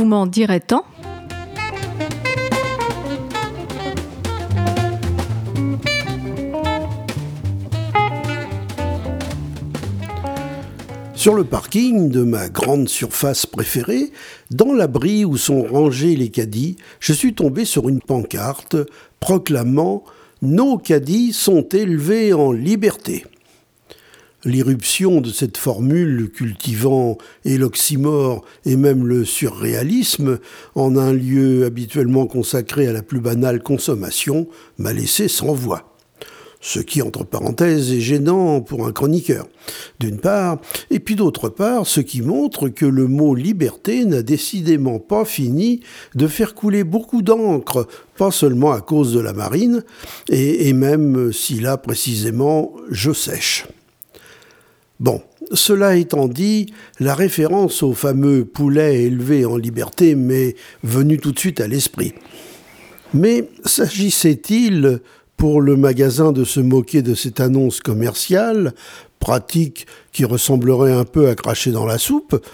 Vous m'en direz tant Sur le parking de ma grande surface préférée, dans l'abri où sont rangés les caddies, je suis tombé sur une pancarte proclamant Nos caddies sont élevés en liberté. L'irruption de cette formule cultivant et l'oxymore et même le surréalisme en un lieu habituellement consacré à la plus banale consommation m'a laissé sans voix ce qui, entre parenthèses, est gênant pour un chroniqueur, d'une part, et puis d'autre part, ce qui montre que le mot liberté n'a décidément pas fini de faire couler beaucoup d'encre, pas seulement à cause de la marine, et, et même si là précisément je sèche. Bon, cela étant dit, la référence au fameux poulet élevé en liberté m'est venue tout de suite à l'esprit. Mais s'agissait-il pour le magasin de se moquer de cette annonce commerciale, pratique qui ressemblerait un peu à cracher dans la soupe,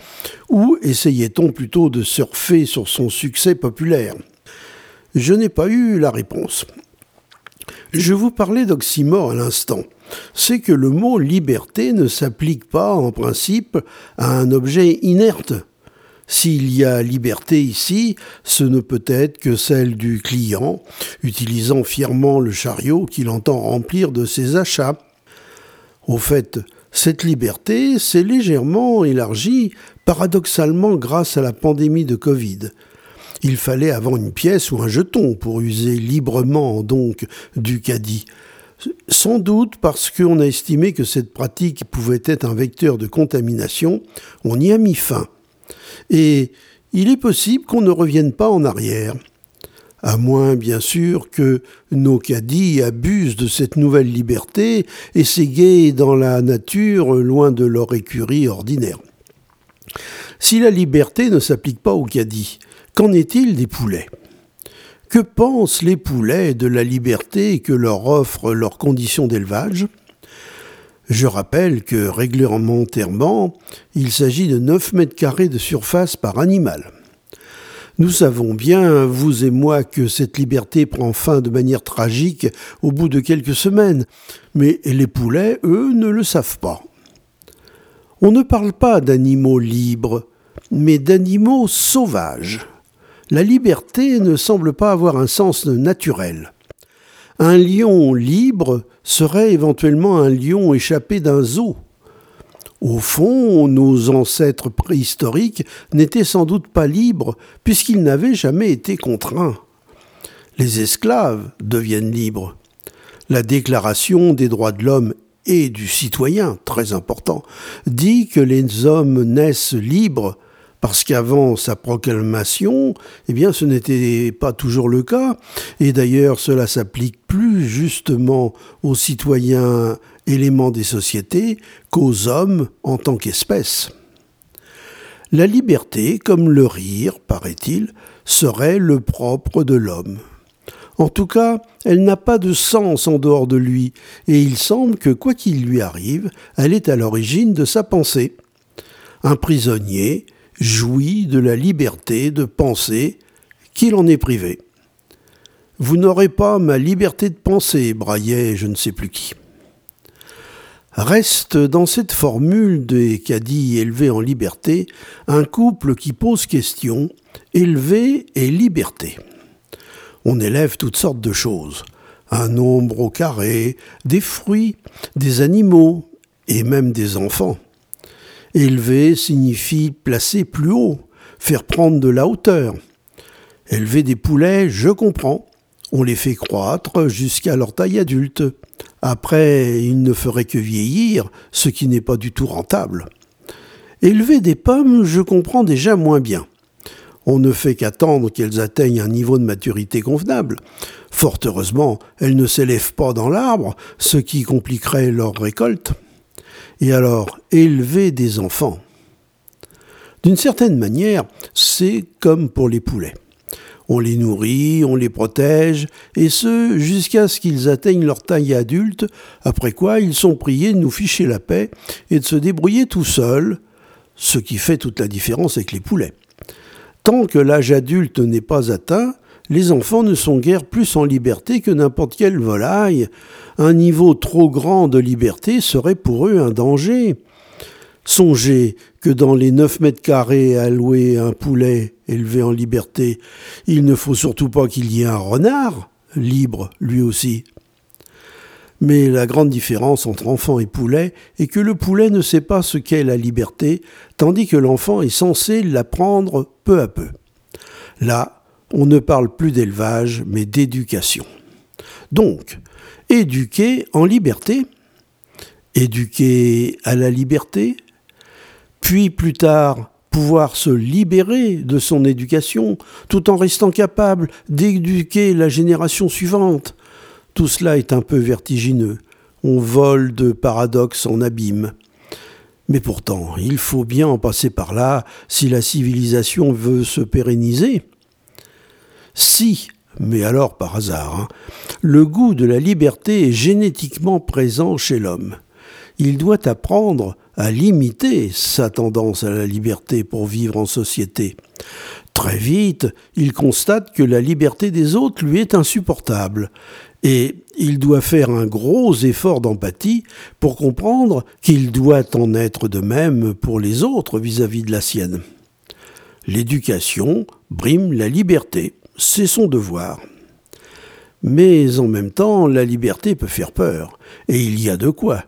ou essayait-on plutôt de surfer sur son succès populaire? Je n'ai pas eu la réponse. Je vous parlais d'oxymore à l'instant. C'est que le mot liberté ne s'applique pas en principe à un objet inerte, s'il y a liberté ici, ce ne peut être que celle du client, utilisant fièrement le chariot qu'il entend remplir de ses achats. Au fait, cette liberté s'est légèrement élargie, paradoxalement grâce à la pandémie de Covid. Il fallait avant une pièce ou un jeton pour user librement donc du caddie. Sans doute parce qu'on a estimé que cette pratique pouvait être un vecteur de contamination, on y a mis fin. Et il est possible qu'on ne revienne pas en arrière. À moins, bien sûr, que nos caddies abusent de cette nouvelle liberté et s'égayent dans la nature loin de leur écurie ordinaire. Si la liberté ne s'applique pas aux caddies, qu'en est-il des poulets? Que pensent les poulets de la liberté que leur offrent leurs conditions d'élevage? Je rappelle que réglementairement, il s'agit de 9 mètres carrés de surface par animal. Nous savons bien, vous et moi, que cette liberté prend fin de manière tragique au bout de quelques semaines, mais les poulets, eux, ne le savent pas. On ne parle pas d'animaux libres, mais d'animaux sauvages. La liberté ne semble pas avoir un sens naturel. Un lion libre serait éventuellement un lion échappé d'un zoo. Au fond, nos ancêtres préhistoriques n'étaient sans doute pas libres, puisqu'ils n'avaient jamais été contraints. Les esclaves deviennent libres. La Déclaration des droits de l'homme et du citoyen, très important, dit que les hommes naissent libres parce qu'avant sa proclamation, eh bien, ce n'était pas toujours le cas, et d'ailleurs cela s'applique plus justement aux citoyens éléments des sociétés qu'aux hommes en tant qu'espèces. La liberté, comme le rire, paraît-il, serait le propre de l'homme. En tout cas, elle n'a pas de sens en dehors de lui, et il semble que, quoi qu'il lui arrive, elle est à l'origine de sa pensée. Un prisonnier, jouit de la liberté de penser qu'il en est privé. Vous n'aurez pas ma liberté de penser, braillait je ne sais plus qui. Reste dans cette formule des caddies élevés en liberté un couple qui pose question, élevé et liberté. On élève toutes sortes de choses, un nombre au carré, des fruits, des animaux et même des enfants. Élever signifie placer plus haut, faire prendre de la hauteur. Élever des poulets, je comprends. On les fait croître jusqu'à leur taille adulte. Après, ils ne feraient que vieillir, ce qui n'est pas du tout rentable. Élever des pommes, je comprends déjà moins bien. On ne fait qu'attendre qu'elles atteignent un niveau de maturité convenable. Fort heureusement, elles ne s'élèvent pas dans l'arbre, ce qui compliquerait leur récolte. Et alors, élever des enfants. D'une certaine manière, c'est comme pour les poulets. On les nourrit, on les protège, et ce jusqu'à ce qu'ils atteignent leur taille adulte, après quoi ils sont priés de nous ficher la paix et de se débrouiller tout seuls, ce qui fait toute la différence avec les poulets. Tant que l'âge adulte n'est pas atteint, les enfants ne sont guère plus en liberté que n'importe quelle volaille. Un niveau trop grand de liberté serait pour eux un danger. Songez que dans les 9 mètres carrés alloués à un poulet élevé en liberté, il ne faut surtout pas qu'il y ait un renard, libre lui aussi. Mais la grande différence entre enfant et poulet est que le poulet ne sait pas ce qu'est la liberté, tandis que l'enfant est censé l'apprendre peu à peu. Là, on ne parle plus d'élevage, mais d'éducation. Donc, éduquer en liberté, éduquer à la liberté, puis plus tard pouvoir se libérer de son éducation tout en restant capable d'éduquer la génération suivante. Tout cela est un peu vertigineux. On vole de paradoxes en abîme. Mais pourtant, il faut bien en passer par là si la civilisation veut se pérenniser. Si, mais alors par hasard, hein, le goût de la liberté est génétiquement présent chez l'homme. Il doit apprendre à limiter sa tendance à la liberté pour vivre en société. Très vite, il constate que la liberté des autres lui est insupportable, et il doit faire un gros effort d'empathie pour comprendre qu'il doit en être de même pour les autres vis-à-vis -vis de la sienne. L'éducation brime la liberté, c'est son devoir. Mais en même temps, la liberté peut faire peur, et il y a de quoi.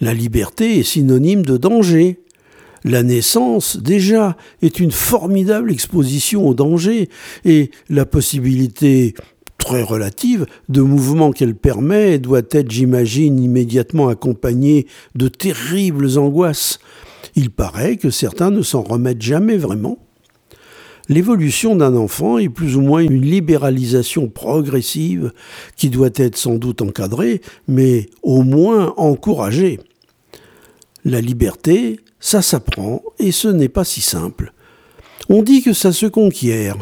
La liberté est synonyme de danger. La naissance, déjà, est une formidable exposition au danger, et la possibilité très relative de mouvement qu'elle permet doit être, j'imagine, immédiatement accompagnée de terribles angoisses. Il paraît que certains ne s'en remettent jamais vraiment. L'évolution d'un enfant est plus ou moins une libéralisation progressive qui doit être sans doute encadrée, mais au moins encouragée. La liberté, ça s'apprend et ce n'est pas si simple. On dit que ça se conquiert.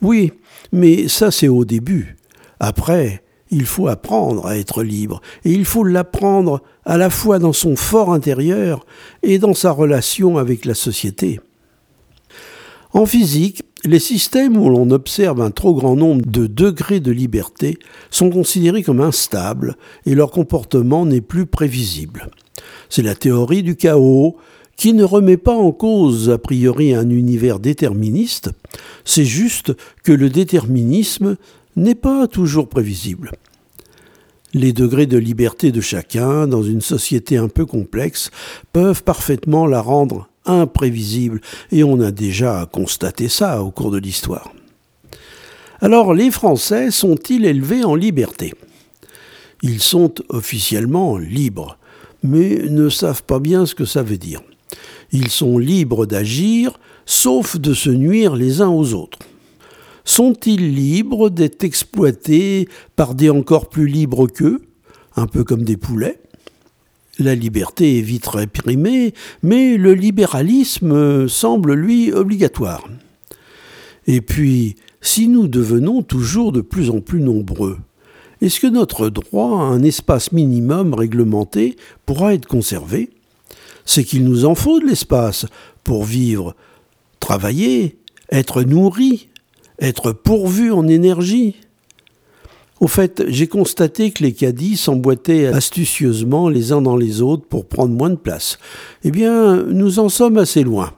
Oui, mais ça c'est au début. Après, il faut apprendre à être libre, et il faut l'apprendre à la fois dans son fort intérieur et dans sa relation avec la société. En physique, les systèmes où l'on observe un trop grand nombre de degrés de liberté sont considérés comme instables et leur comportement n'est plus prévisible. C'est la théorie du chaos qui ne remet pas en cause a priori un univers déterministe, c'est juste que le déterminisme n'est pas toujours prévisible. Les degrés de liberté de chacun dans une société un peu complexe peuvent parfaitement la rendre imprévisible, et on a déjà constaté ça au cours de l'histoire. Alors les Français sont-ils élevés en liberté? Ils sont officiellement libres, mais ne savent pas bien ce que ça veut dire. Ils sont libres d'agir, sauf de se nuire les uns aux autres. Sont-ils libres d'être exploités par des encore plus libres qu'eux, un peu comme des poulets? La liberté est vite réprimée, mais le libéralisme semble, lui, obligatoire. Et puis, si nous devenons toujours de plus en plus nombreux, est-ce que notre droit à un espace minimum réglementé pourra être conservé? C'est qu'il nous en faut de l'espace pour vivre, travailler, être nourri, être pourvu en énergie. Au fait, j'ai constaté que les caddies s'emboîtaient astucieusement les uns dans les autres pour prendre moins de place. Eh bien, nous en sommes assez loin.